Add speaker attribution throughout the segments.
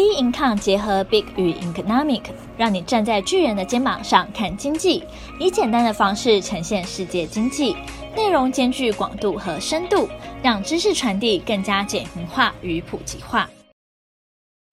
Speaker 1: B Income 结合 Big 与 Economic，让你站在巨人的肩膀上看经济，以简单的方式呈现世界经济，内容兼具广度和深度，让知识传递更加简明化与普及化。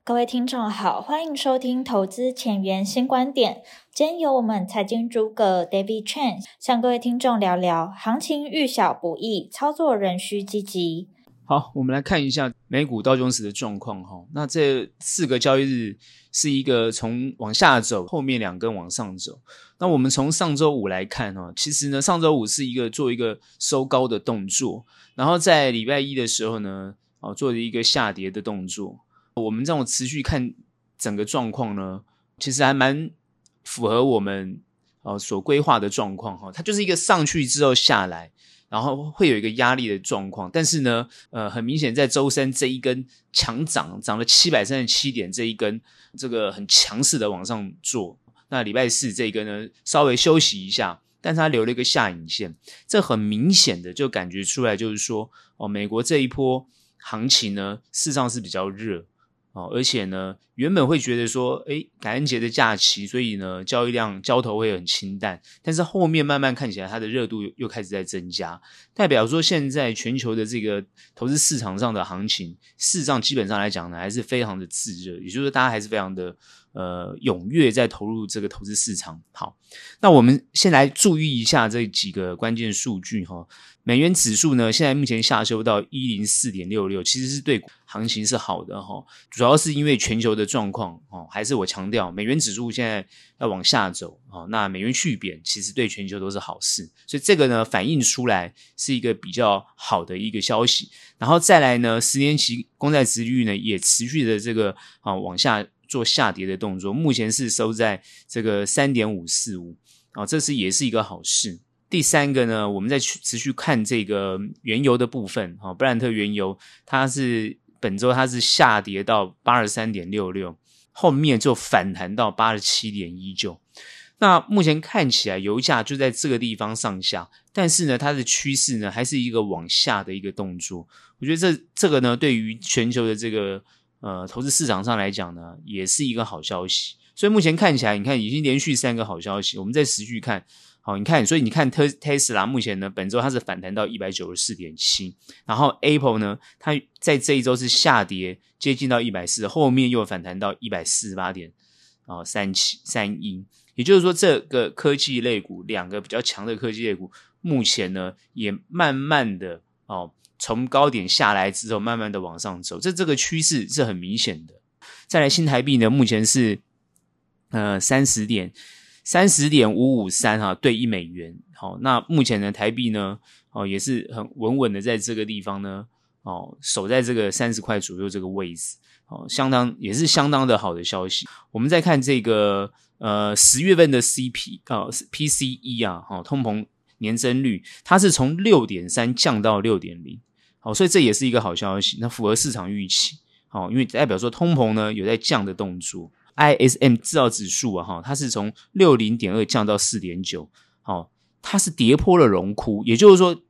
Speaker 1: 各位听众好，欢迎收听投资前沿新观点。今天由我们财经诸葛 David Chen 向各位听众聊聊行情遇小不易，操作仍需积极。
Speaker 2: 好，我们来看一下美股道琼斯的状况哈。那这四个交易日是一个从往下走，后面两根往上走。那我们从上周五来看哈，其实呢，上周五是一个做一个收高的动作，然后在礼拜一的时候呢，哦，做了一个下跌的动作。我们这种持续看整个状况呢，其实还蛮符合我们哦所规划的状况哈。它就是一个上去之后下来。然后会有一个压力的状况，但是呢，呃，很明显在周三这一根强涨，涨了七百三十七点这一根，这个很强势的往上做。那礼拜四这一根呢，稍微休息一下，但是它留了一个下影线，这很明显的就感觉出来，就是说，哦，美国这一波行情呢，事实上是比较热。哦，而且呢，原本会觉得说，诶，感恩节的假期，所以呢，交易量交投会很清淡。但是后面慢慢看起来，它的热度又开始在增加，代表说现在全球的这个投资市场上的行情，事实上基本上来讲呢，还是非常的炽热，也就是说，大家还是非常的呃踊跃在投入这个投资市场。好，那我们先来注意一下这几个关键数据哈。美元指数呢，现在目前下修到一零四点六六，其实是对行情是好的哈。主要是因为全球的状况哦，还是我强调，美元指数现在要往下走哦，那美元续贬其实对全球都是好事，所以这个呢反映出来是一个比较好的一个消息。然后再来呢，十年期公债殖率呢也持续的这个啊往下做下跌的动作，目前是收在这个三点五四五啊，这是也是一个好事。第三个呢，我们再去持续看这个原油的部分，哈，布兰特原油它是本周它是下跌到八十三点六六，后面就反弹到八十七点一九。那目前看起来油价就在这个地方上下，但是呢，它的趋势呢还是一个往下的一个动作。我觉得这这个呢，对于全球的这个呃投资市场上来讲呢，也是一个好消息。所以目前看起来，你看已经连续三个好消息，我们再持续看。好，你看，所以你看特特斯拉目前呢，本周它是反弹到一百九十四点七，然后 Apple 呢，它在这一周是下跌接近到一百四，后面又反弹到一百四十八点啊三七三一，也就是说，这个科技类股两个比较强的科技类股，目前呢也慢慢的哦从高点下来之后，慢慢的往上走，这这个趋势是很明显的。再来新台币呢，目前是呃三十点。三十点五五三哈，兑一美元。好，那目前呢，台币呢，哦，也是很稳稳的在这个地方呢，哦，守在这个三十块左右这个位置，哦，相当也是相当的好的消息。我们再看这个呃十月份的 CP 啊、哦、PCE 啊，哈，通膨年增率，它是从六点三降到六点零，好，所以这也是一个好消息，那符合市场预期，好，因为代表说通膨呢有在降的动作。ISM 制造指数啊，哈，它是从六零点二降到四点九，好，它是跌破了荣枯，也就是说，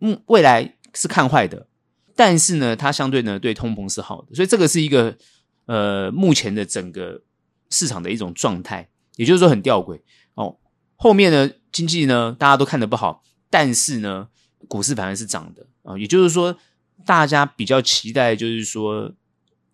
Speaker 2: 嗯，未来是看坏的，但是呢，它相对呢对通膨是好的，所以这个是一个呃目前的整个市场的一种状态，也就是说很吊诡哦。后面呢经济呢大家都看得不好，但是呢股市反而是涨的啊，也就是说大家比较期待就是说。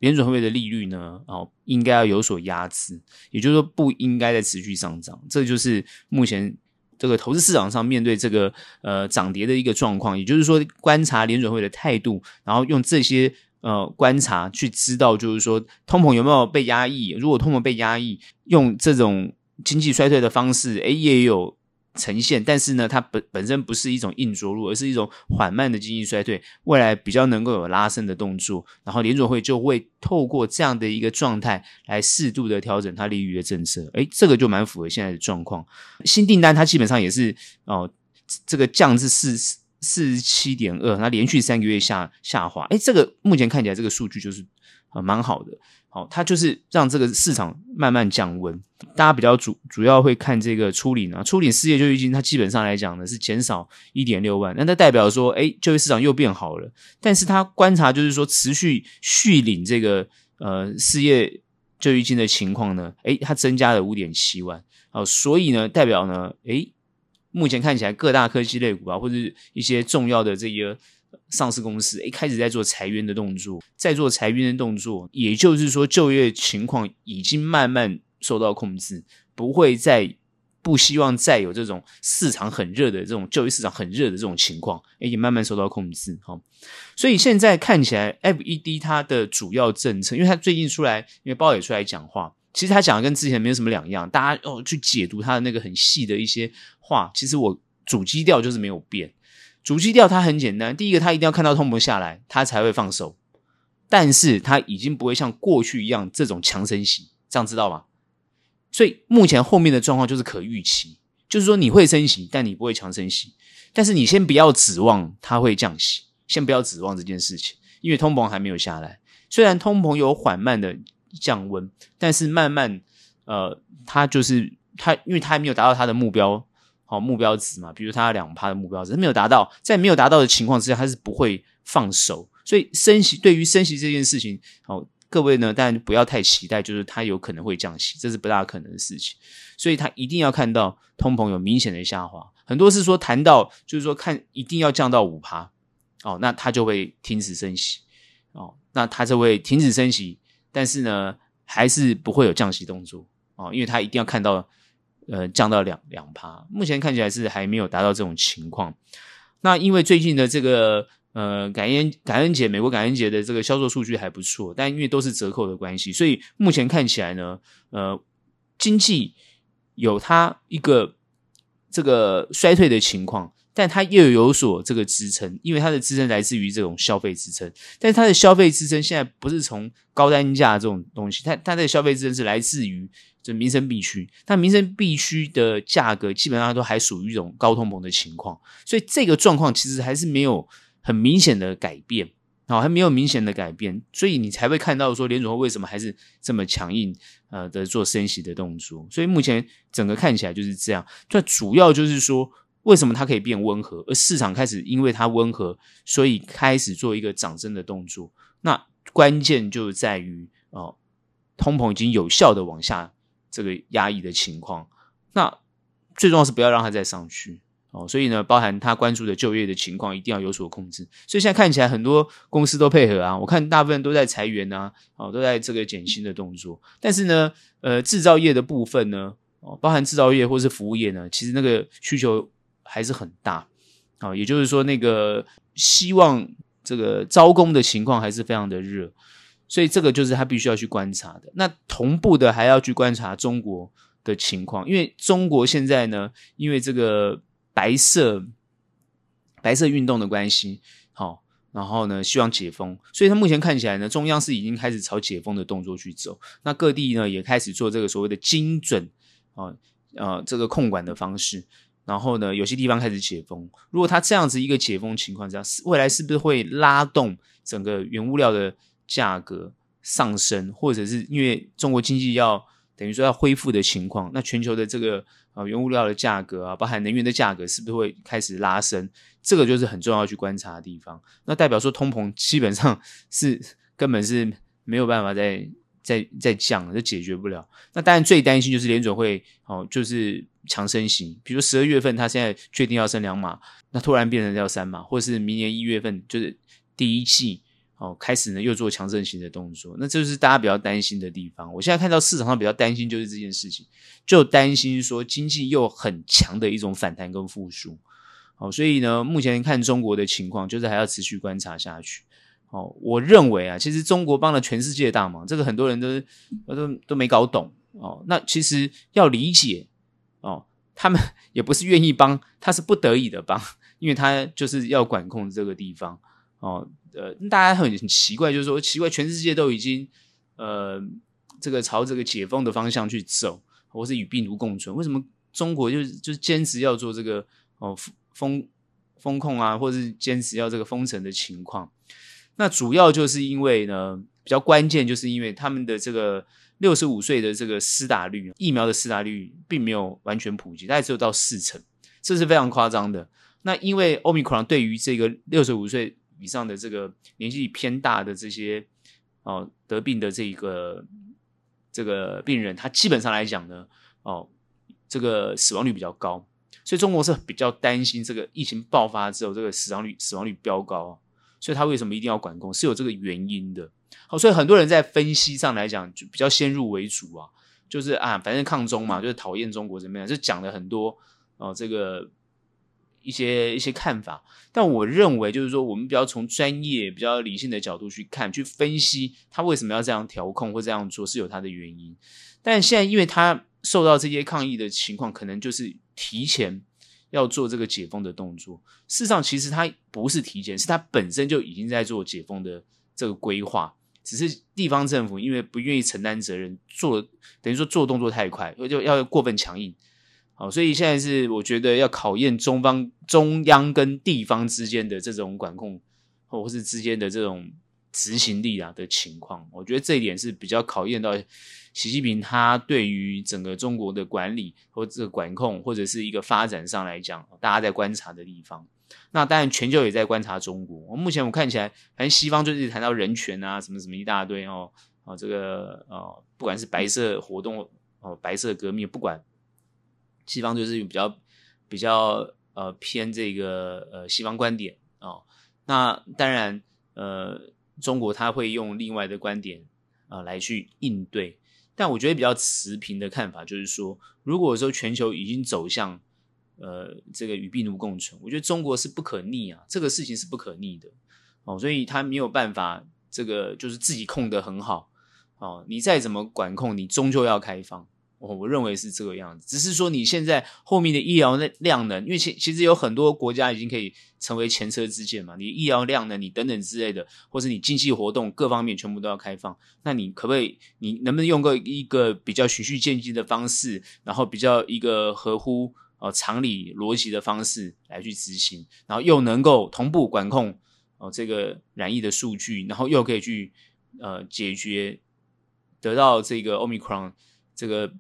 Speaker 2: 联准会的利率呢，哦，应该要有所压制，也就是说不应该再持续上涨。这就是目前这个投资市场上面对这个呃涨跌的一个状况。也就是说，观察联准会的态度，然后用这些呃观察去知道，就是说通膨有没有被压抑。如果通膨被压抑，用这种经济衰退的方式，诶，也有。呈现，但是呢，它本本身不是一种硬着陆，而是一种缓慢的经济衰退，未来比较能够有拉升的动作，然后联准会就会透过这样的一个状态来适度的调整它利率的政策，诶，这个就蛮符合现在的状况。新订单它基本上也是哦，这个降至四四十七点二，那连续三个月下下滑，诶，这个目前看起来这个数据就是啊蛮好的。好，它就是让这个市场慢慢降温。大家比较主主要会看这个初领啊，初领失业救济金，它基本上来讲呢是减少一点六万，那它代表说，诶，就业市场又变好了。但是它观察就是说，持续续领这个呃失业就医金的情况呢，诶，它增加了五点七万，哦，所以呢，代表呢，诶，目前看起来各大科技类股啊，或者一些重要的这个上市公司，一，开始在做裁员的动作，在做裁员的动作，也就是说，就业情况已经慢慢受到控制，不会再。不希望再有这种市场很热的这种就业市场很热的这种情况，也慢慢受到控制。哈，所以现在看起来，FED 它的主要政策，因为它最近出来，因为鲍也出来讲话，其实他讲的跟之前没有什么两样。大家哦去解读他的那个很细的一些话，其实我主基调就是没有变。主基调它很简单，第一个，他一定要看到通膨下来，他才会放手，但是他已经不会像过去一样这种强升息，这样知道吗？所以目前后面的状况就是可预期，就是说你会升息，但你不会强升息。但是你先不要指望它会降息，先不要指望这件事情，因为通膨还没有下来。虽然通膨有缓慢的降温，但是慢慢，呃，它就是它，因为它还没有达到它的目标，哦目标值嘛，比如它两趴的目标值，没有达到，在没有达到的情况之下，它是不会放手。所以升息对于升息这件事情，哦。各位呢，但不要太期待，就是它有可能会降息，这是不大可能的事情。所以，他一定要看到通膨有明显的下滑。很多是说谈到，就是说看一定要降到五趴哦，那他就会停止升息哦，那他就会停止升息，但是呢，还是不会有降息动作哦，因为他一定要看到呃降到两两趴。目前看起来是还没有达到这种情况。那因为最近的这个。呃，感恩感恩节，美国感恩节的这个销售数据还不错，但因为都是折扣的关系，所以目前看起来呢，呃，经济有它一个这个衰退的情况，但它又有所这个支撑，因为它的支撑来自于这种消费支撑，但是它的消费支撑现在不是从高单价这种东西，它它的消费支撑是来自于这民生必需，它民生必需的价格基本上都还属于一种高通膨的情况，所以这个状况其实还是没有。很明显的改变，好，还没有明显的改变，所以你才会看到说联储会为什么还是这么强硬，呃的做升息的动作。所以目前整个看起来就是这样。这主要就是说，为什么它可以变温和，而市场开始因为它温和，所以开始做一个涨升的动作。那关键就在于哦，通膨已经有效的往下这个压抑的情况。那最重要是不要让它再上去。哦，所以呢，包含他关注的就业的情况，一定要有所控制。所以现在看起来，很多公司都配合啊。我看大部分都在裁员啊，哦，都在这个减薪的动作。但是呢，呃，制造业的部分呢，哦，包含制造业或是服务业呢，其实那个需求还是很大。哦，也就是说，那个希望这个招工的情况还是非常的热。所以这个就是他必须要去观察的。那同步的还要去观察中国的情况，因为中国现在呢，因为这个。白色白色运动的关系，好，然后呢，希望解封，所以他目前看起来呢，中央是已经开始朝解封的动作去走，那各地呢也开始做这个所谓的精准啊呃这个控管的方式，然后呢，有些地方开始解封。如果他这样子一个解封情况下，未来是不是会拉动整个原物料的价格上升，或者是因为中国经济要等于说要恢复的情况，那全球的这个。啊，原物料的价格啊，包含能源的价格，是不是会开始拉升？这个就是很重要去观察的地方。那代表说，通膨基本上 是根本是没有办法再再再降了，就解决不了。那当然最担心就是联准会哦，就是强升息。比如十二月份，他现在确定要升两码，那突然变成要三码，或是明年一月份就是第一季。哦，开始呢又做强盛型的动作，那这就是大家比较担心的地方。我现在看到市场上比较担心就是这件事情，就担心说经济又很强的一种反弹跟复苏。哦，所以呢，目前看中国的情况，就是还要持续观察下去。哦，我认为啊，其实中国帮了全世界大忙，这个很多人都都都没搞懂。哦，那其实要理解哦，他们也不是愿意帮，他是不得已的帮，因为他就是要管控这个地方。哦。呃，大家很很奇怪，就是说奇怪，全世界都已经呃这个朝这个解封的方向去走，或是与病毒共存，为什么中国就是就是坚持要做这个哦封封控啊，或是坚持要这个封城的情况？那主要就是因为呢，比较关键就是因为他们的这个六十五岁的这个施打率，疫苗的施打率并没有完全普及，大概只有到四成，这是非常夸张的。那因为 Omicron 对于这个六十五岁以上的这个年纪偏大的这些哦得病的这一个这个病人，他基本上来讲呢，哦，这个死亡率比较高，所以中国是比较担心这个疫情爆发之后，这个死亡率死亡率飙高，所以他为什么一定要管控，是有这个原因的。好，所以很多人在分析上来讲，就比较先入为主啊，就是啊，反正抗中嘛，就是讨厌中国怎么样，就讲了很多哦，这个。一些一些看法，但我认为就是说，我们比较从专业、比较理性的角度去看、去分析他为什么要这样调控或这样做，是有他的原因。但现在，因为他受到这些抗议的情况，可能就是提前要做这个解封的动作。事实上，其实他不是提前，是他本身就已经在做解封的这个规划，只是地方政府因为不愿意承担责任，做等于说做动作太快，就要过分强硬。哦，所以现在是我觉得要考验中方、中央跟地方之间的这种管控，或是之间的这种执行力啊的情况。我觉得这一点是比较考验到习近平他对于整个中国的管理或者管控，或者是一个发展上来讲，大家在观察的地方。那当然，全球也在观察中国。我目前我看起来，反正西方就是谈到人权啊，什么什么一大堆哦，哦，这个哦，不管是白色活动哦，白色革命，不管。西方就是比较比较呃偏这个呃西方观点哦，那当然呃中国他会用另外的观点啊、呃、来去应对，但我觉得比较持平的看法就是说，如果说全球已经走向呃这个与病毒共存，我觉得中国是不可逆啊，这个事情是不可逆的哦，所以他没有办法这个就是自己控得很好哦，你再怎么管控，你终究要开放。我我认为是这个样子，只是说你现在后面的医疗的量能，因为其其实有很多国家已经可以成为前车之鉴嘛，你医疗量能，你等等之类的，或是你经济活动各方面全部都要开放，那你可不可以，你能不能用个一个比较循序渐进的方式，然后比较一个合乎呃常理逻辑的方式来去执行，然后又能够同步管控哦、这个染疫的数据，然后又可以去呃解决得到这个 Omicron 这个。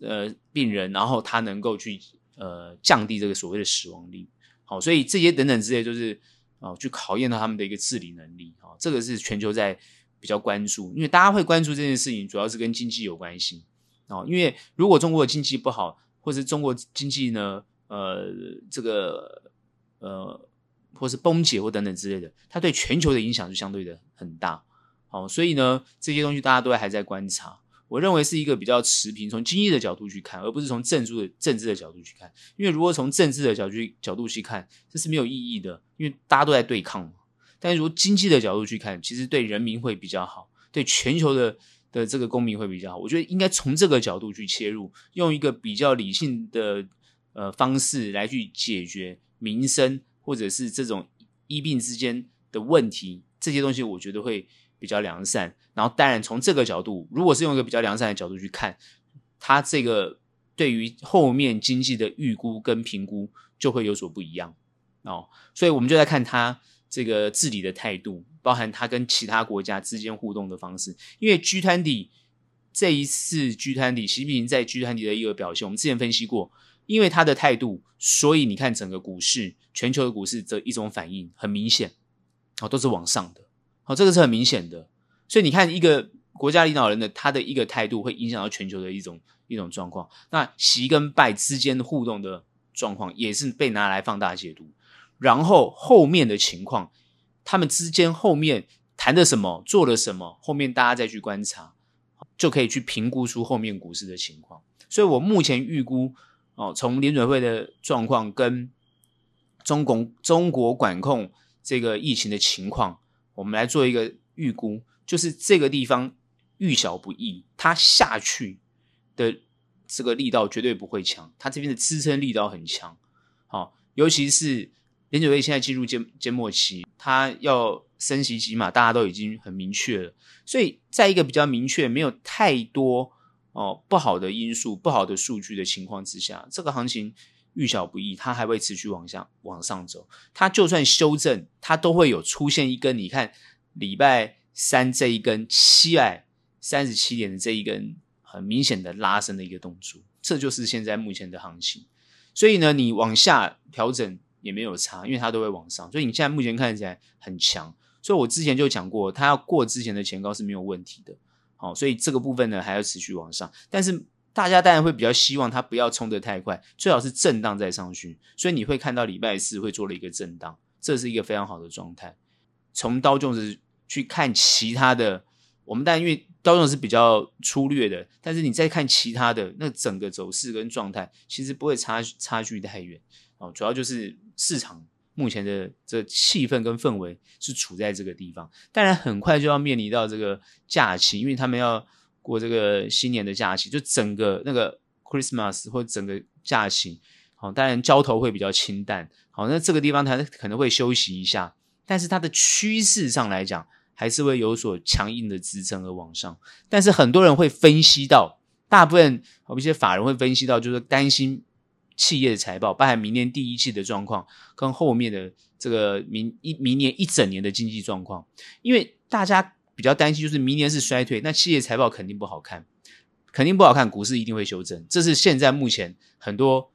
Speaker 2: 呃，病人，然后他能够去呃降低这个所谓的死亡率，好，所以这些等等之类，就是哦，去考验到他们的一个治理能力，好，这个是全球在比较关注，因为大家会关注这件事情，主要是跟经济有关系，哦，因为如果中国的经济不好，或是中国经济呢，呃，这个呃，或是崩解或等等之类的，它对全球的影响就相对的很大，好，所以呢，这些东西大家都还在观察。我认为是一个比较持平，从经济的角度去看，而不是从政治的政治的角度去看。因为如果从政治的角度角度去看，这是没有意义的，因为大家都在对抗嘛。但是如果经济的角度去看，其实对人民会比较好，对全球的的这个公民会比较好。我觉得应该从这个角度去切入，用一个比较理性的呃方式来去解决民生或者是这种医病之间的问题，这些东西我觉得会。比较良善，然后当然从这个角度，如果是用一个比较良善的角度去看，它这个对于后面经济的预估跟评估就会有所不一样哦。所以我们就在看它这个治理的态度，包含它跟其他国家之间互动的方式。因为 G20 这一次 G20，习近平在 G20 的一个表现，我们之前分析过，因为他的态度，所以你看整个股市，全球的股市这一种反应很明显，哦，都是往上的。哦，这个是很明显的，所以你看，一个国家领导人的他的一个态度，会影响到全球的一种一种状况。那习跟拜之间的互动的状况，也是被拿来放大解读。然后后面的情况，他们之间后面谈的什么，做了什么，后面大家再去观察，就可以去评估出后面股市的情况。所以我目前预估，哦，从联准会的状况跟中共中国管控这个疫情的情况。我们来做一个预估，就是这个地方遇小不易，它下去的这个力道绝对不会强，它这边的支撑力道很强。好，尤其是联准会现在进入缄缄默期，它要升息几码，大家都已经很明确了。所以，在一个比较明确、没有太多哦不好的因素、不好的数据的情况之下，这个行情。遇小不易，它还会持续往下往上走。它就算修正，它都会有出现一根。你看礼拜三这一根七百三十七点的这一根很明显的拉升的一个动作，这就是现在目前的行情。所以呢，你往下调整也没有差，因为它都会往上。所以你现在目前看起来很强。所以我之前就讲过，它要过之前的前高是没有问题的。好，所以这个部分呢还要持续往上，但是大家当然会比较希望它不要冲得太快，最好是震荡再上去，所以你会看到礼拜四会做了一个震荡，这是一个非常好的状态。从道琼斯去看其他的，我们当然因为道琼斯是比较粗略的，但是你再看其他的，那整个走势跟状态其实不会差差距太远哦，主要就是市场。目前的这气氛跟氛围是处在这个地方，当然很快就要面临到这个假期，因为他们要过这个新年的假期，就整个那个 Christmas 或整个假期，好，当然交投会比较清淡，好，那这个地方它可能会休息一下，但是它的趋势上来讲，还是会有所强硬的支撑而往上，但是很多人会分析到，大部分有一些法人会分析到，就是担心。企业的财报，包含明年第一季的状况，跟后面的这个明一明年一整年的经济状况，因为大家比较担心，就是明年是衰退，那企业财报肯定不好看，肯定不好看，股市一定会修正，这是现在目前很多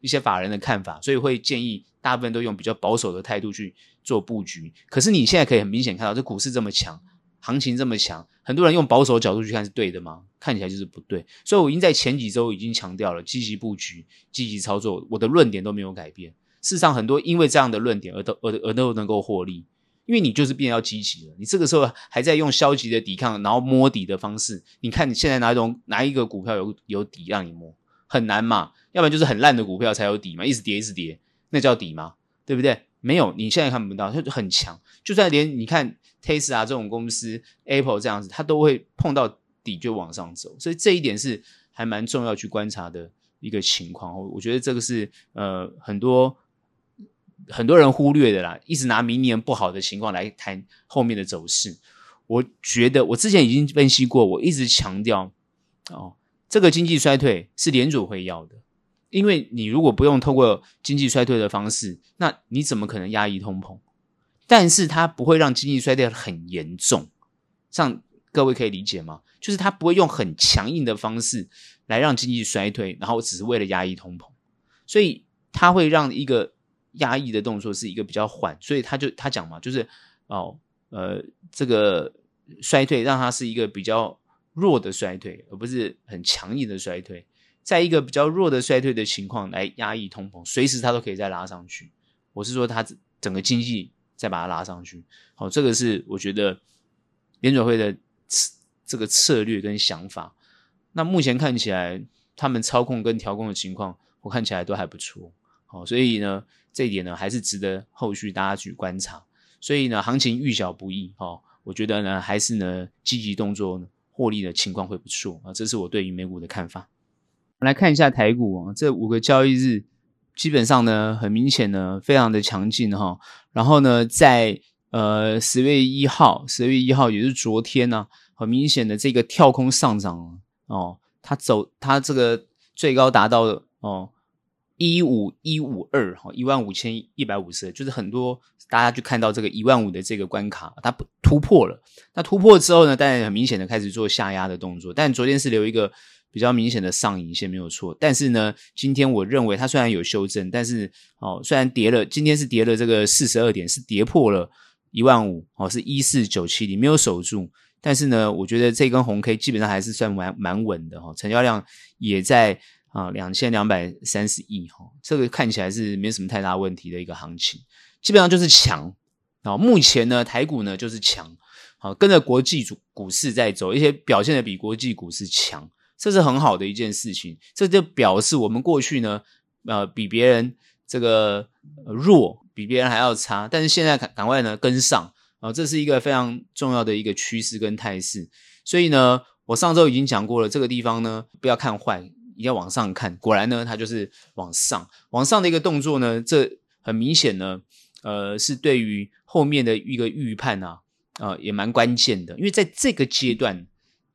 Speaker 2: 一些法人的看法，所以会建议大部分都用比较保守的态度去做布局。可是你现在可以很明显看到，这股市这么强。行情这么强，很多人用保守角度去看是对的吗？看起来就是不对。所以我已经在前几周已经强调了积极布局、积极操作，我的论点都没有改变。事实上，很多因为这样的论点而都而而都能够获利，因为你就是变要积极了。你这个时候还在用消极的抵抗，然后摸底的方式，你看你现在哪一种哪一个股票有有底让你摸？很难嘛，要不然就是很烂的股票才有底嘛，一直跌一直跌，那叫底吗？对不对？没有，你现在看不到，它很强。就算连你看 Tesla 这种公司，Apple 这样子，它都会碰到底就往上走。所以这一点是还蛮重要去观察的一个情况。我觉得这个是呃很多很多人忽略的啦，一直拿明年不好的情况来谈后面的走势。我觉得我之前已经分析过，我一直强调哦，这个经济衰退是联准会要的。因为你如果不用透过经济衰退的方式，那你怎么可能压抑通膨？但是它不会让经济衰退很严重，这样各位可以理解吗？就是它不会用很强硬的方式来让经济衰退，然后只是为了压抑通膨，所以它会让一个压抑的动作是一个比较缓，所以他就他讲嘛，就是哦呃这个衰退让它是一个比较弱的衰退，而不是很强硬的衰退。在一个比较弱的衰退的情况来压抑通膨，随时它都可以再拉上去。我是说，它整个经济再把它拉上去。好，这个是我觉得联准会的这个策略跟想法。那目前看起来，他们操控跟调控的情况，我看起来都还不错。好，所以呢，这一点呢，还是值得后续大家去观察。所以呢，行情遇小不易。好，我觉得呢，还是呢，积极动作呢，获利的情况会不错啊。这是我对于美股的看法。我们来看一下台股啊，这五个交易日基本上呢，很明显呢，非常的强劲哈。然后呢，在呃十月一号，十月一号也是昨天呢，很明显的这个跳空上涨哦，它走它这个最高达到哦一五一五二哈，一万五千一百五十，就是很多大家就看到这个一万五的这个关卡，它突破了。那突破之后呢，当然很明显的开始做下压的动作，但昨天是留一个。比较明显的上影线没有错，但是呢，今天我认为它虽然有修正，但是哦，虽然跌了，今天是跌了这个四十二点，是跌破了一万五哦，是一四九七零没有守住，但是呢，我觉得这根红 K 基本上还是算蛮蛮稳的哈，成交量也在啊两千两百三十亿哈，这个看起来是没什么太大问题的一个行情，基本上就是强啊，目前呢台股呢就是强，好跟着国际股股市在走，而且表现的比国际股市强。这是很好的一件事情，这就表示我们过去呢，呃，比别人这个弱，比别人还要差，但是现在赶赶快呢跟上啊，这是一个非常重要的一个趋势跟态势。所以呢，我上周已经讲过了，这个地方呢不要看坏，一定要往上看。果然呢，它就是往上，往上的一个动作呢，这很明显呢，呃，是对于后面的一个预判啊，呃，也蛮关键的，因为在这个阶段。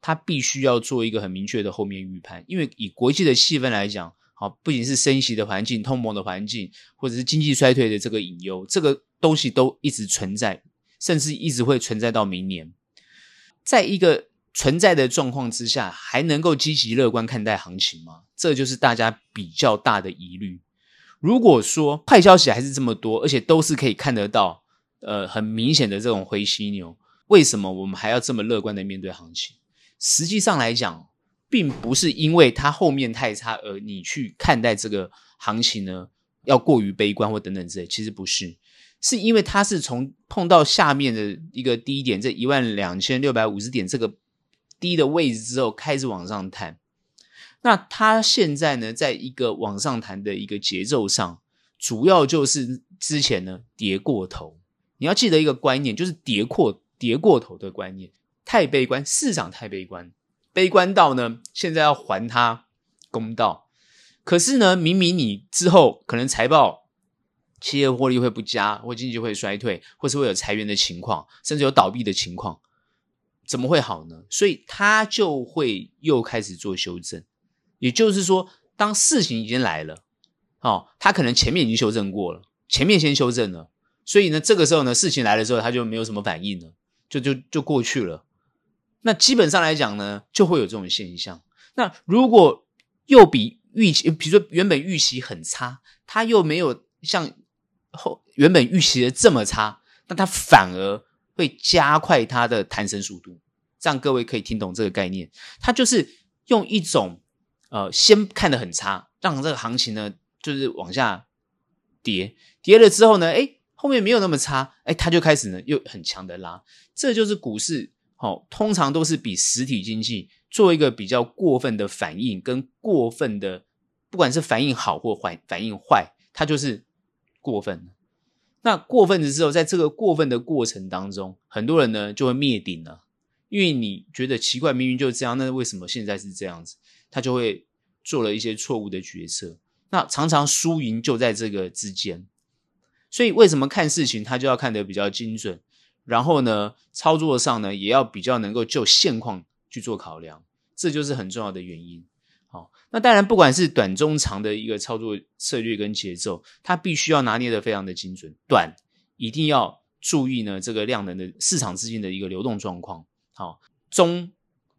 Speaker 2: 他必须要做一个很明确的后面预判，因为以国际的气氛来讲，好，不仅是升息的环境、通膨的环境，或者是经济衰退的这个隐忧，这个东西都一直存在，甚至一直会存在到明年。在一个存在的状况之下，还能够积极乐观看待行情吗？这就是大家比较大的疑虑。如果说坏消息还是这么多，而且都是可以看得到，呃，很明显的这种灰犀牛，为什么我们还要这么乐观的面对行情？实际上来讲，并不是因为它后面太差而你去看待这个行情呢，要过于悲观或等等之类，其实不是，是因为它是从碰到下面的一个低点，这一万两千六百五十点这个低的位置之后开始往上弹。那它现在呢，在一个往上弹的一个节奏上，主要就是之前呢跌过头。你要记得一个观念，就是跌过跌过头的观念，太悲观，市场太悲观，悲观到呢现在要还它公道。可是呢，明明你之后可能财报、企业获利会不佳，或经济会衰退，或是会有裁员的情况，甚至有倒闭的情况，怎么会好呢？所以它就会又开始做修正。也就是说，当事情已经来了，哦，他可能前面已经修正过了，前面先修正了，所以呢，这个时候呢，事情来了之后，他就没有什么反应了，就就就过去了。那基本上来讲呢，就会有这种现象。那如果又比预期，比如说原本预期很差，他又没有像后原本预期的这么差，那他反而会加快它的弹升速度。这样各位可以听懂这个概念，它就是用一种。呃，先看得很差，让这个行情呢，就是往下跌，跌了之后呢，诶，后面没有那么差，诶，它就开始呢又很强的拉，这就是股市，哦，通常都是比实体经济做一个比较过分的反应，跟过分的，不管是反应好或坏，反应坏，它就是过分。那过分的时候，在这个过分的过程当中，很多人呢就会灭顶了，因为你觉得奇怪，明明就是这样，那为什么现在是这样子？他就会做了一些错误的决策，那常常输赢就在这个之间。所以为什么看事情他就要看得比较精准，然后呢，操作上呢也要比较能够就现况去做考量，这就是很重要的原因。好，那当然不管是短中长的一个操作策略跟节奏，它必须要拿捏得非常的精准。短一定要注意呢这个量能的市场资金的一个流动状况。好，中。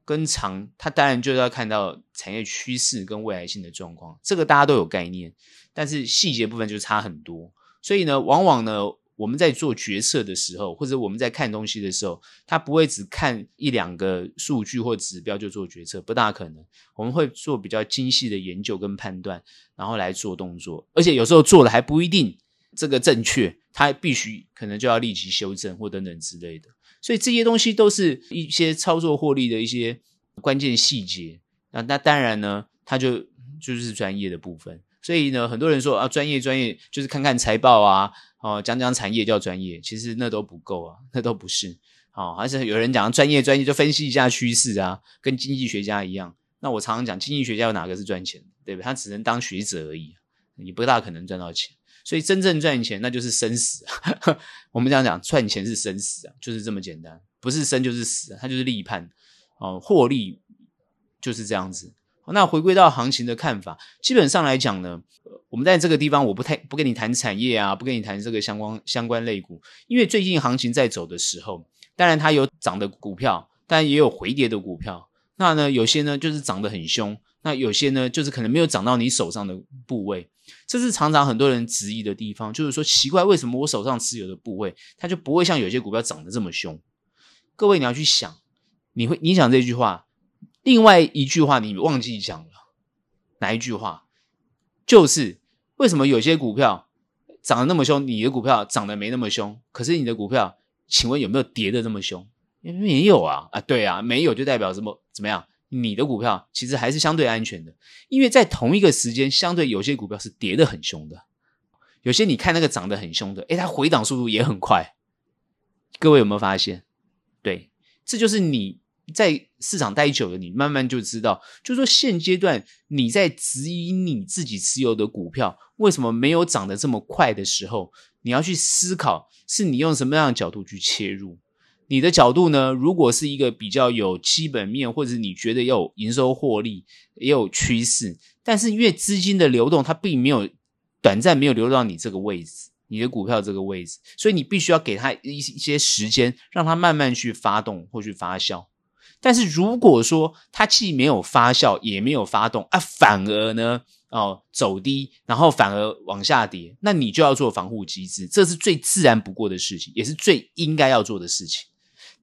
Speaker 2: 跟长，它当然就是要看到产业趋势跟未来性的状况，这个大家都有概念，但是细节部分就差很多。所以呢，往往呢，我们在做决策的时候，或者我们在看东西的时候，他不会只看一两个数据或指标就做决策，不大可能。我们会做比较精细的研究跟判断，然后来做动作，而且有时候做的还不一定这个正确，它必须可能就要立即修正或等等之类的。所以这些东西都是一些操作获利的一些关键细节。那那当然呢，它就就是专业的部分。所以呢，很多人说啊，专业专业就是看看财报啊，哦，讲讲产业叫专业，其实那都不够啊，那都不是。哦，还是有人讲专业专业就分析一下趋势啊，跟经济学家一样。那我常常讲，经济学家有哪个是赚钱的？对不对？他只能当学者而已，你不大可能赚到钱。所以真正赚钱那就是生死啊！我们这样讲，赚钱是生死啊，就是这么简单，不是生就是死，它就是利判哦，获利就是这样子。那回归到行情的看法，基本上来讲呢，我们在这个地方我不太不跟你谈产业啊，不跟你谈这个相关相关类股，因为最近行情在走的时候，当然它有涨的股票，但也有回跌的股票。那呢，有些呢就是涨得很凶，那有些呢就是可能没有涨到你手上的部位。这是常常很多人质疑的地方，就是说奇怪，为什么我手上持有的部位，它就不会像有些股票涨得这么凶？各位你要去想，你会你想这句话，另外一句话你忘记讲了，哪一句话？就是为什么有些股票涨得那么凶，你的股票涨得没那么凶？可是你的股票，请问有没有跌得那么凶？没有啊，啊对啊，没有就代表什么？怎么样？你的股票其实还是相对安全的，因为在同一个时间，相对有些股票是跌得很凶的，有些你看那个涨得很凶的，诶，它回档速度也很快。各位有没有发现？对，这就是你在市场待久了，你慢慢就知道，就说现阶段你在质疑你自己持有的股票为什么没有涨得这么快的时候，你要去思考，是你用什么样的角度去切入。你的角度呢？如果是一个比较有基本面，或者你觉得有营收获利，也有趋势，但是因为资金的流动，它并没有短暂没有流到你这个位置，你的股票这个位置，所以你必须要给它一一些时间，让它慢慢去发动或去发酵。但是如果说它既没有发酵，也没有发动啊，反而呢，哦，走低，然后反而往下跌，那你就要做防护机制，这是最自然不过的事情，也是最应该要做的事情。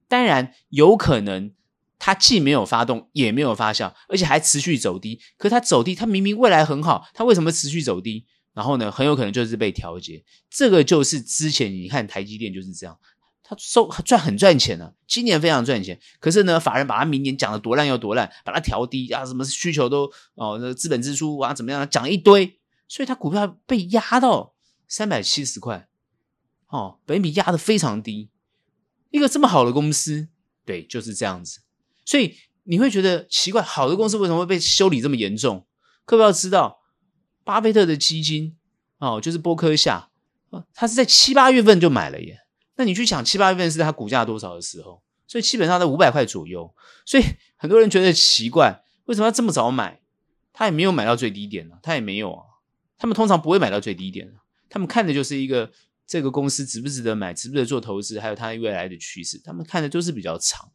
Speaker 2: 当然有可能，它既没有发动，也没有发酵，而且还持续走低。可它走低，它明明未来很好，它为什么持续走低？然后呢，很有可能就是被调节。这个就是之前你看台积电就是这样，他收赚很赚钱了，今年非常赚钱。可是呢，法人把他明年讲的多烂又多烂，把它调低啊，什么需求都哦，那资本支出啊怎么样，讲一堆，所以他股票被压到三百七十块，哦，本比压得非常低。一个这么好的公司，对，就是这样子，所以你会觉得奇怪，好的公司为什么会被修理这么严重？可不要知道，巴菲特的基金哦，就是波克夏，他是在七八月份就买了耶。那你去想七八月份是他股价多少的时候？所以基本上在五百块左右。所以很多人觉得奇怪，为什么要这么早买？他也没有买到最低点呢，他也没有啊。他们通常不会买到最低点，他们看的就是一个。这个公司值不值得买？值不值得做投资？还有它未来的趋势，他们看的都是比较长，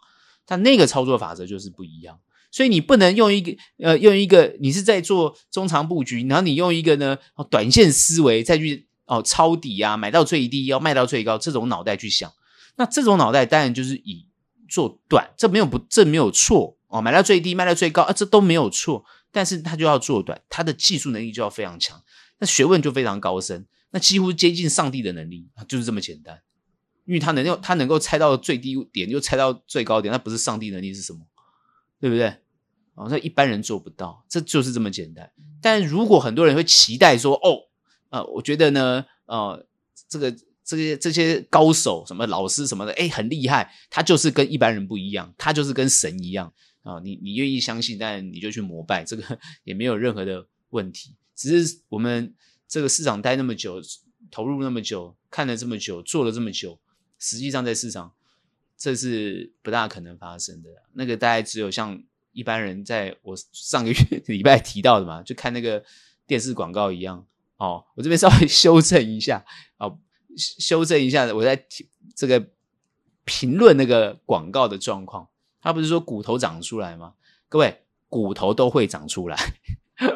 Speaker 2: 但那个操作法则就是不一样。所以你不能用一个呃，用一个你是在做中长布局，然后你用一个呢短线思维再去哦抄底啊，买到最低要卖到最高这种脑袋去想。那这种脑袋当然就是以做短，这没有不这没有错哦，买到最低卖到最高啊，这都没有错。但是他就要做短，他的技术能力就要非常强，那学问就非常高深。那几乎接近上帝的能力，就是这么简单，因为他能用他能够猜到最低点，又猜到最高点，那不是上帝能力是什么？对不对？哦，那一般人做不到，这就是这么简单。但如果很多人会期待说，哦，呃，我觉得呢，呃，这个这些这些高手，什么老师什么的，诶，很厉害，他就是跟一般人不一样，他就是跟神一样啊，你你愿意相信，但你就去膜拜，这个 也没有任何的问题，只是我们。这个市场待那么久，投入那么久，看了这么久，做了这么久，实际上在市场这是不大可能发生的。那个大概只有像一般人在我上个月 礼拜提到的嘛，就看那个电视广告一样。哦，我这边稍微 修正一下，哦，修正一下，我在这个评论那个广告的状况。他不是说骨头长出来吗？各位，骨头都会长出来。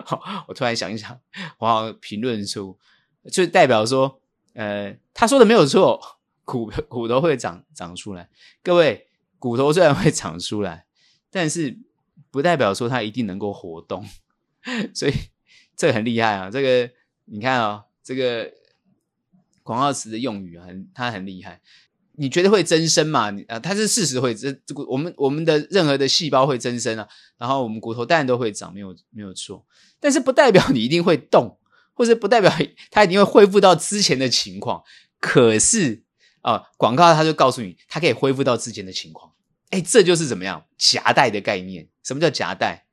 Speaker 2: 好 我突然想一想，我好评论出，就代表说，呃，他说的没有错，骨骨头会长长出来。各位，骨头虽然会长出来，但是不代表说它一定能够活动，所以这很厉害啊。这个你看啊、哦，这个广告词的用语很，它很厉害。你觉得会增生嘛？啊，它是事实会增，这个我们我们的任何的细胞会增生啊，然后我们骨头当然都会长，没有没有错。但是不代表你一定会动，或者不代表它一定会恢复到之前的情况。可是啊，广告它就告诉你，它可以恢复到之前的情况。哎，这就是怎么样夹带的概念？什么叫夹带？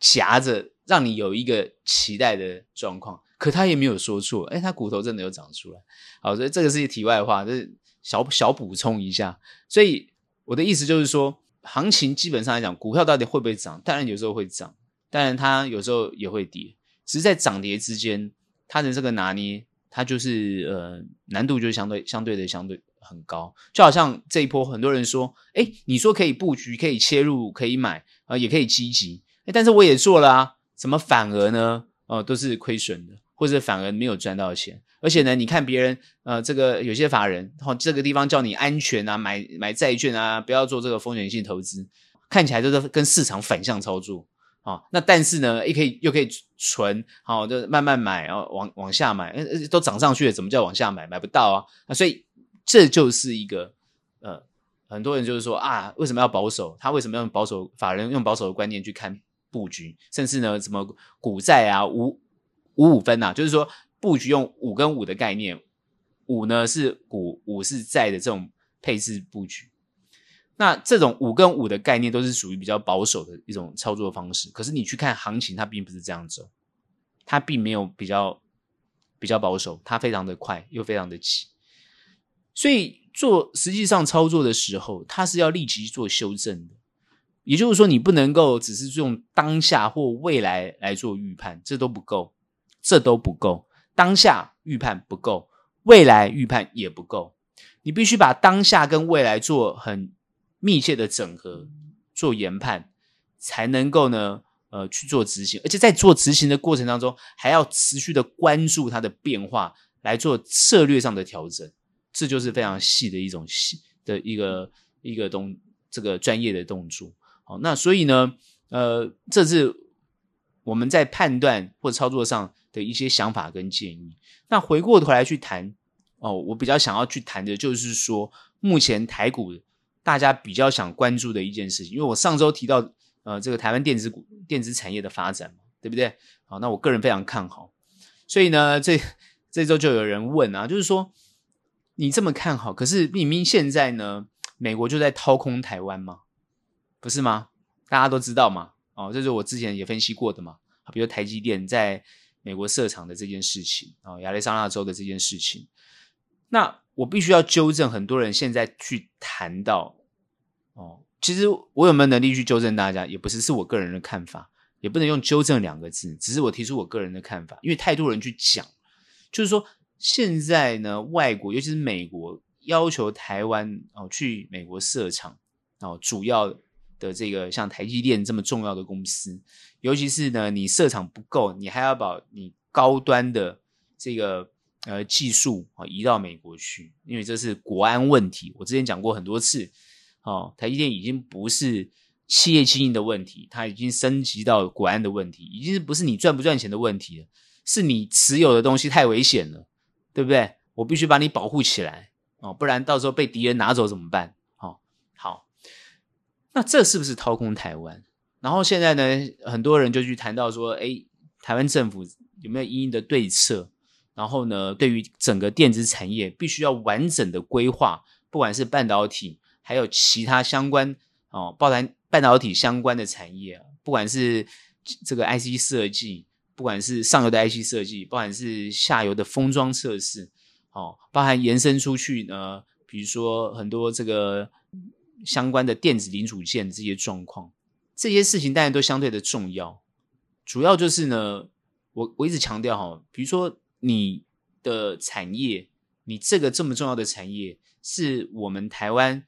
Speaker 2: 夹着让你有一个期待的状况。可他也没有说错，哎，他骨头真的有长出来。好，所以这个是一题外话，就是。小小补充一下，所以我的意思就是说，行情基本上来讲，股票到底会不会涨？当然有时候会涨，当然它有时候也会跌。只是在涨跌之间，它的这个拿捏，它就是呃难度就相对相对的相对很高。就好像这一波，很多人说，诶，你说可以布局，可以切入，可以买啊、呃，也可以积极。诶，但是我也做了啊，怎么反而呢？哦、呃，都是亏损的。或者反而没有赚到钱，而且呢，你看别人，呃，这个有些法人，哦，这个地方叫你安全啊，买买债券啊，不要做这个风险性投资，看起来都是跟市场反向操作啊、那但是呢，也可以又可以存，好、哦，就慢慢买，然后往往下买，都涨上去了，怎么叫往下买？买不到啊。那，所以这就是一个，呃，很多人就是说啊，为什么要保守？他为什么要用保守？法人用保守的观念去看布局，甚至呢，什么股债啊，无。五五分呐、啊，就是说布局用五跟五的概念，五呢是股，五是债的这种配置布局。那这种五跟五的概念都是属于比较保守的一种操作方式。可是你去看行情，它并不是这样走，它并没有比较比较保守，它非常的快又非常的急。所以做实际上操作的时候，它是要立即做修正的。也就是说，你不能够只是用当下或未来来做预判，这都不够。这都不够，当下预判不够，未来预判也不够。你必须把当下跟未来做很密切的整合，做研判，才能够呢，呃，去做执行。而且在做执行的过程当中，还要持续的关注它的变化，来做策略上的调整。这就是非常细的一种细的一个一个动这个专业的动作。好，那所以呢，呃，这是我们在判断或操作上的一些想法跟建议。那回过头来去谈哦，我比较想要去谈的就是说，目前台股大家比较想关注的一件事情，因为我上周提到呃，这个台湾电子股、电子产业的发展嘛，对不对？好，那我个人非常看好，所以呢，这这周就有人问啊，就是说你这么看好，可是明明现在呢，美国就在掏空台湾吗？不是吗？大家都知道嘛。哦，这是我之前也分析过的嘛。比如台积电在美国设厂的这件事情，哦，亚利桑那州的这件事情。那我必须要纠正很多人现在去谈到，哦，其实我有没有能力去纠正大家，也不是，是我个人的看法，也不能用纠正两个字，只是我提出我个人的看法，因为太多人去讲，就是说现在呢，外国尤其是美国要求台湾哦去美国设厂，哦，主要。的这个像台积电这么重要的公司，尤其是呢，你设厂不够，你还要把你高端的这个呃技术啊移到美国去，因为这是国安问题。我之前讲过很多次，哦，台积电已经不是企业经营的问题，它已经升级到国安的问题，已经不是你赚不赚钱的问题了，是你持有的东西太危险了，对不对？我必须把你保护起来哦，不然到时候被敌人拿走怎么办？那这是不是掏空台湾？然后现在呢，很多人就去谈到说，诶，台湾政府有没有因应的对策？然后呢，对于整个电子产业，必须要完整的规划，不管是半导体，还有其他相关哦，包含半导体相关的产业，不管是这个 IC 设计，不管是上游的 IC 设计，不管是下游的封装测试，哦，包含延伸出去呢，比如说很多这个。相关的电子零组件这些状况，这些事情当然都相对的重要。主要就是呢，我我一直强调哈，比如说你的产业，你这个这么重要的产业，是我们台湾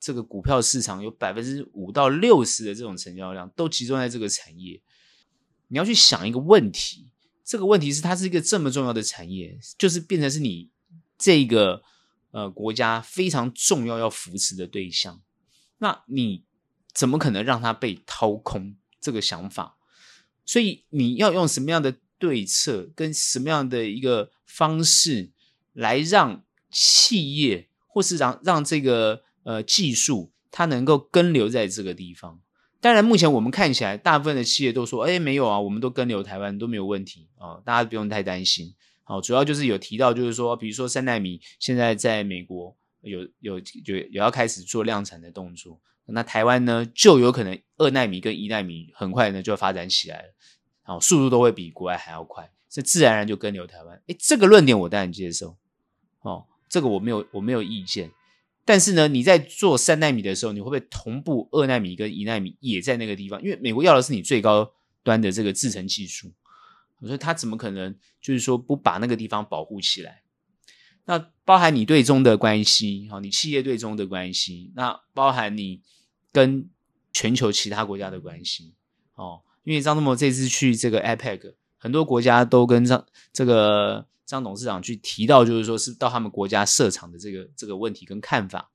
Speaker 2: 这个股票市场有百分之五到六十的这种成交量都集中在这个产业。你要去想一个问题，这个问题是它是一个这么重要的产业，就是变成是你这个呃国家非常重要要扶持的对象。那你怎么可能让它被掏空？这个想法，所以你要用什么样的对策，跟什么样的一个方式，来让企业或是让让这个呃技术它能够根留在这个地方？当然，目前我们看起来，大部分的企业都说：“哎，没有啊，我们都根留台湾都没有问题啊，大家不用太担心。”好，主要就是有提到，就是说，比如说三奈米现在在美国有有有有要开始做量产的动作。那台湾呢，就有可能二纳米跟一纳米很快呢就发展起来了，好，速度都会比国外还要快，这自然而然就跟留台湾。诶，这个论点我当然接受，哦，这个我没有我没有意见。但是呢，你在做三纳米的时候，你会不会同步二纳米跟一纳米也在那个地方？因为美国要的是你最高端的这个制程技术，我说他怎么可能就是说不把那个地方保护起来？那包含你对中的关系，好，你企业对中的关系，那包含你。跟全球其他国家的关系哦，因为张忠谋这次去这个 APEC，很多国家都跟张这个张董事长去提到，就是说是到他们国家设厂的这个这个问题跟看法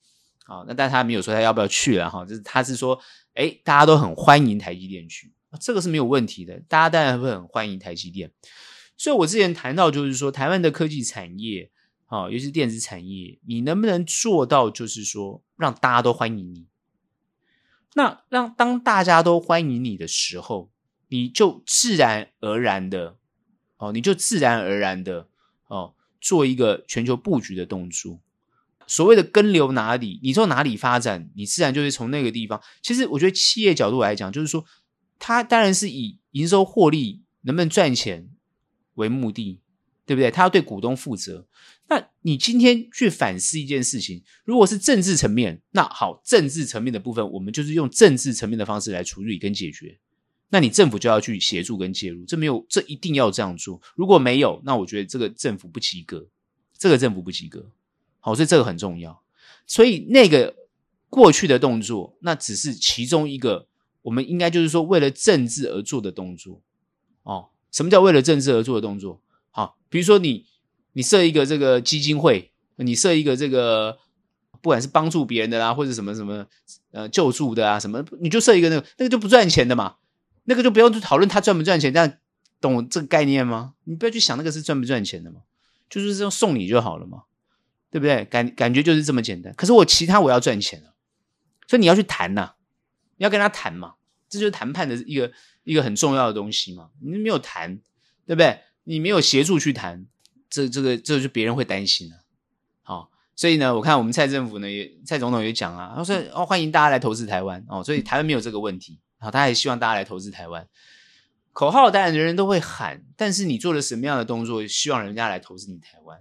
Speaker 2: 啊、哦。那但他没有说他要不要去了哈，就是他是说，诶，大家都很欢迎台积电去，这个是没有问题的，大家当然会很欢迎台积电。所以我之前谈到就是说，台湾的科技产业啊、哦，尤其是电子产业，你能不能做到就是说让大家都欢迎你？那让当大家都欢迎你的时候，你就自然而然的哦，你就自然而然的哦，做一个全球布局的动作。所谓的根留哪里，你从哪里发展，你自然就是从那个地方。其实我觉得企业角度来讲，就是说，它当然是以营收获利、能不能赚钱为目的，对不对？它要对股东负责。那你今天去反思一件事情，如果是政治层面，那好，政治层面的部分，我们就是用政治层面的方式来处理跟解决。那你政府就要去协助跟介入，这没有，这一定要这样做。如果没有，那我觉得这个政府不及格，这个政府不及格。好，所以这个很重要。所以那个过去的动作，那只是其中一个，我们应该就是说为了政治而做的动作。哦，什么叫为了政治而做的动作？好，比如说你。你设一个这个基金会，你设一个这个不管是帮助别人的啦，或者什么什么呃救助的啊什么，你就设一个那个那个就不赚钱的嘛，那个就不用去讨论他赚不赚钱，这样懂这个概念吗？你不要去想那个是赚不赚钱的嘛，就是这样送礼就好了嘛，对不对？感感觉就是这么简单。可是我其他我要赚钱了，所以你要去谈呐、你要跟他谈嘛，这就是谈判的一个一个很重要的东西嘛。你没有谈，对不对？你没有协助去谈，这这个这、就别人会担心了、啊。好，所以呢，我看我们蔡政府呢，也蔡总统也讲啊，他说哦，欢迎大家来投资台湾哦，所以台湾没有这个问题，好，他也希望大家来投资台湾。口号当然人人都会喊，但是你做了什么样的动作，希望人家来投资你台湾？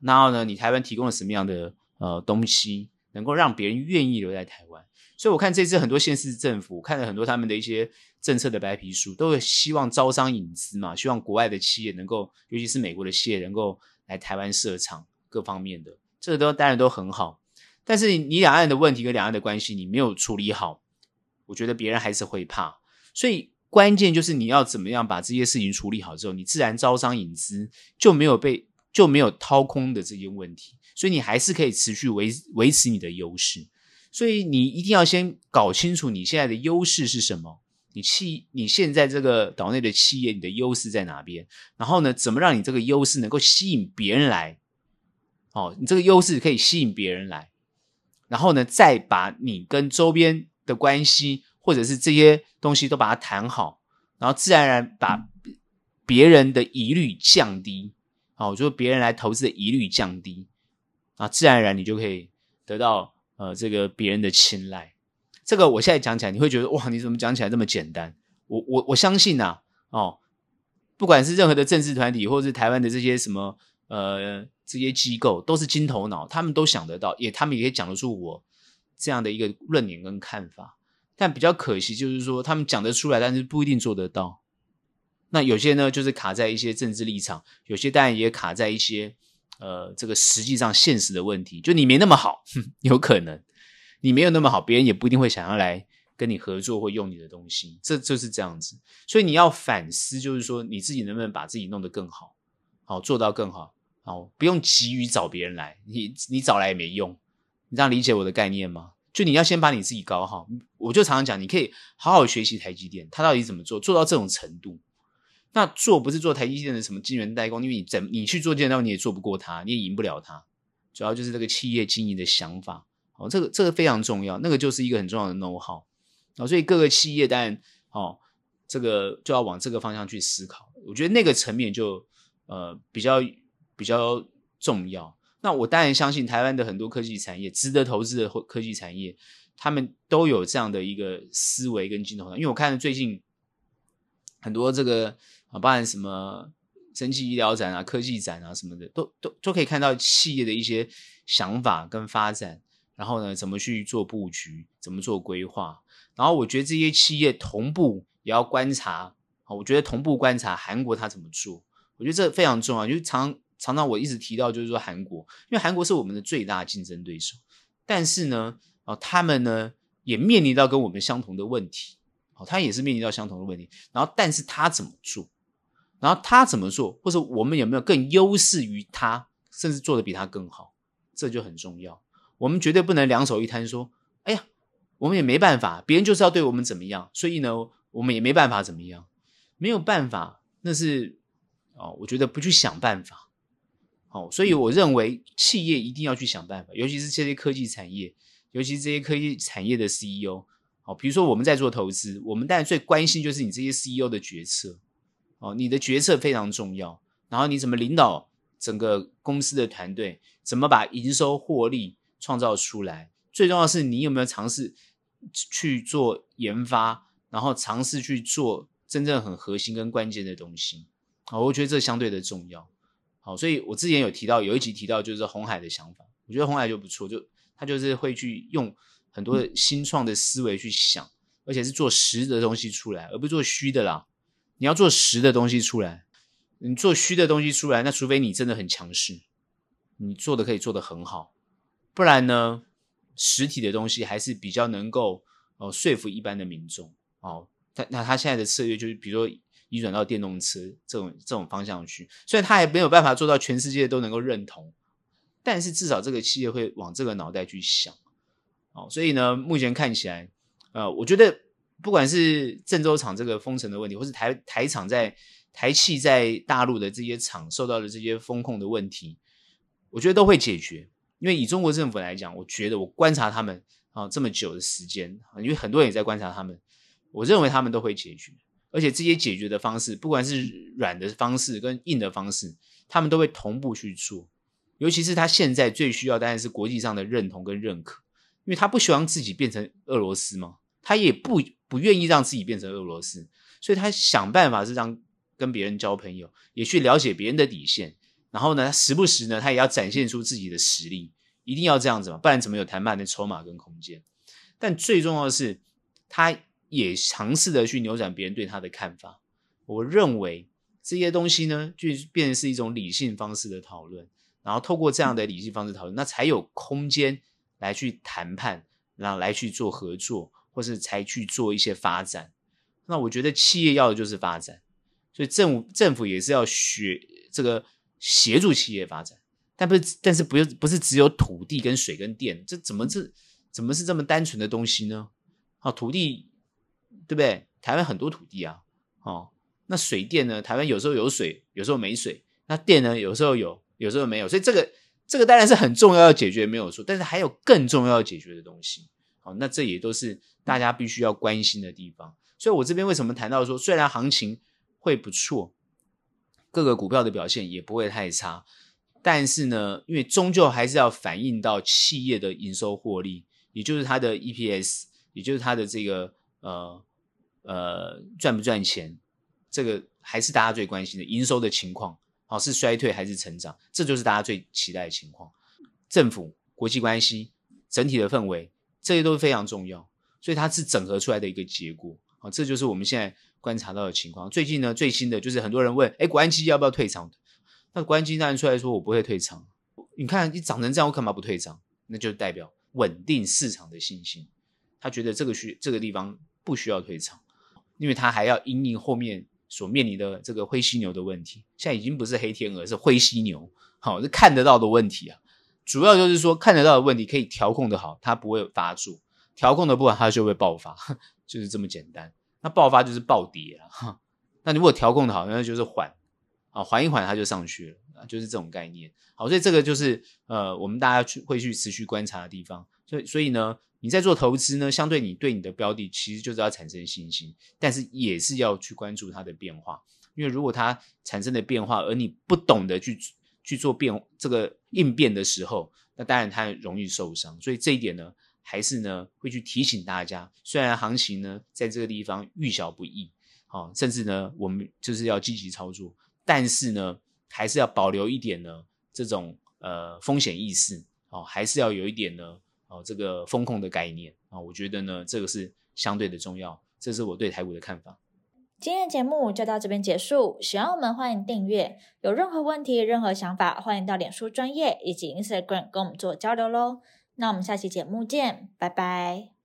Speaker 2: 然后呢，你台湾提供了什么样的呃东西，能够让别人愿意留在台湾？所以我看这次很多县市政府，看了很多他们的一些政策的白皮书，都会希望招商引资嘛，希望国外的企业能够，尤其是美国的企业能够来台湾设厂。各方面的，这个都当然都很好，但是你两岸的问题跟两岸的关系，你没有处理好，我觉得别人还是会怕。所以关键就是你要怎么样把这些事情处理好之后，你自然招商引资就没有被就没有掏空的这些问题，所以你还是可以持续维维持你的优势。所以你一定要先搞清楚你现在的优势是什么，你企你现在这个岛内的企业，你的优势在哪边？然后呢，怎么让你这个优势能够吸引别人来？哦，你这个优势可以吸引别人来，然后呢，再把你跟周边的关系，或者是这些东西都把它谈好，然后自然而然把别人的疑虑降低。哦，就是别人来投资的疑虑降低，啊，自然而然你就可以得到呃这个别人的青睐。这个我现在讲起来，你会觉得哇，你怎么讲起来这么简单？我我我相信呐、哦，不管是任何的政治团体，或是台湾的这些什么呃。这些机构都是金头脑，他们都想得到，也他们也可以讲得出我这样的一个论点跟看法。但比较可惜就是说，他们讲得出来，但是不一定做得到。那有些呢，就是卡在一些政治立场；有些当然也卡在一些呃，这个实际上现实的问题。就你没那么好，有可能你没有那么好，别人也不一定会想要来跟你合作或用你的东西。这就是这样子。所以你要反思，就是说你自己能不能把自己弄得更好，好做到更好。好，不用急于找别人来，你你找来也没用，你这样理解我的概念吗？就你要先把你自己搞好。我就常常讲，你可以好好学习台积电，它到底怎么做，做到这种程度。那做不是做台积电的什么晶圆代工，因为你怎你去做电脑，你也做不过它，你也赢不了它。主要就是这个企业经营的想法，哦，这个这个非常重要，那个就是一个很重要的 know how。哦，所以各个企业当然哦，这个就要往这个方向去思考。我觉得那个层面就呃比较。比较重要。那我当然相信台湾的很多科技产业，值得投资的科技产业，他们都有这样的一个思维跟镜头。因为我看最近很多这个啊，包含什么生技医疗展啊、科技展啊什么的，都都都可以看到企业的一些想法跟发展。然后呢，怎么去做布局，怎么做规划。然后我觉得这些企业同步也要观察啊。我觉得同步观察韩国他怎么做，我觉得这非常重要。就常。常常我一直提到，就是说韩国，因为韩国是我们的最大竞争对手，但是呢，哦，他们呢也面临到跟我们相同的问题，哦，他也是面临到相同的问题，然后，但是他怎么做，然后他怎么做，或者我们有没有更优势于他，甚至做得比他更好，这就很重要。我们绝对不能两手一摊，说，哎呀，我们也没办法，别人就是要对我们怎么样，所以呢，我们也没办法怎么样，没有办法，那是哦，我觉得不去想办法。好，所以我认为企业一定要去想办法，尤其是这些科技产业，尤其这些科技产业的 CEO。好，比如说我们在做投资，我们当然最关心就是你这些 CEO 的决策。哦，你的决策非常重要。然后你怎么领导整个公司的团队，怎么把营收获利创造出来？最重要的是你有没有尝试去做研发，然后尝试去做真正很核心跟关键的东西。好，我觉得这相对的重要。好，所以我之前有提到，有一集提到就是红海的想法，我觉得红海就不错，就他就是会去用很多的新创的思维去想，而且是做实的东西出来，而不是做虚的啦。你要做实的东西出来，你做虚的东西出来，那除非你真的很强势，你做的可以做得很好，不然呢，实体的东西还是比较能够哦说服一般的民众哦。他那他现在的策略就是，比如说。移转到电动车这种这种方向去，虽然他也没有办法做到全世界都能够认同，但是至少这个企业会往这个脑袋去想，哦，所以呢，目前看起来，呃，我觉得不管是郑州厂这个封城的问题，或是台台厂在台企在大陆的这些厂受到的这些风控的问题，我觉得都会解决。因为以中国政府来讲，我觉得我观察他们啊这么久的时间，因为很多人也在观察他们，我认为他们都会解决。而且这些解决的方式，不管是软的方式跟硬的方式，他们都会同步去做。尤其是他现在最需要当然是国际上的认同跟认可，因为他不希望自己变成俄罗斯嘛，他也不不愿意让自己变成俄罗斯，所以他想办法是让跟别人交朋友，也去了解别人的底线，然后呢，时不时呢，他也要展现出自己的实力，一定要这样子嘛，不然怎么有谈判的筹码跟空间？但最重要的是，他也尝试的去扭转别人对他的看法。我认为这些东西呢，就变成是一种理性方式的讨论。然后透过这样的理性方式讨论，那才有空间来去谈判，然后来去做合作，或是才去做一些发展。那我觉得企业要的就是发展，所以政府政府也是要学这个协助企业发展，但不是但是不是不是只有土地跟水跟电，这怎么这怎么是这么单纯的东西呢？啊，土地对不对？台湾很多土地啊，哦，那水电呢？台湾有时候有水，有时候没水，那电呢？有时候有。有时候没有，所以这个这个当然是很重要要解决，没有错。但是还有更重要要解决的东西，好，那这也都是大家必须要关心的地方。所以我这边为什么谈到说，虽然行情会不错，各个股票的表现也不会太差，但是呢，因为终究还是要反映到企业的营收获利，也就是它的 EPS，也就是它的这个呃呃赚不赚钱，这个还是大家最关心的营收的情况。好，是衰退还是成长？这就是大家最期待的情况。政府、国际关系、整体的氛围，这些都是非常重要，所以它是整合出来的一个结果。好，这就是我们现在观察到的情况。最近呢，最新的就是很多人问：哎，国安基金要不要退场？那国安基金当然出来说，我不会退场。你看你涨成这样，我干嘛不退场？那就代表稳定市场的信心。他觉得这个需这个地方不需要退场，因为他还要因应后面。所面临的这个灰犀牛的问题，现在已经不是黑天鹅，是灰犀牛。好，是看得到的问题啊。主要就是说，看得到的问题可以调控的好，它不会发作；调控的不好，它就会爆发，就是这么简单。那爆发就是暴跌了。哈，那如果调控的好，那就是缓啊，缓一缓它就上去了，就是这种概念。好，所以这个就是呃，我们大家去会去持续观察的地方。所以，所以呢。你在做投资呢，相对你对你的标的其实就是要产生信心，但是也是要去关注它的变化，因为如果它产生的变化，而你不懂得去去做变这个应变的时候，那当然它容易受伤。所以这一点呢，还是呢会去提醒大家，虽然行情呢在这个地方遇小不易，好，甚至呢我们就是要积极操作，但是呢还是要保留一点呢这种呃风险意识，哦，还是要有一点呢。哦，这个风控的概念啊，我觉得呢，这个是相对的重要，这是我对台股的看法。
Speaker 1: 今天的节目就到这边结束，喜欢我们欢迎订阅，有任何问题、任何想法，欢迎到脸书专业以及 Instagram 跟我们做交流喽。那我们下期节目见，拜拜。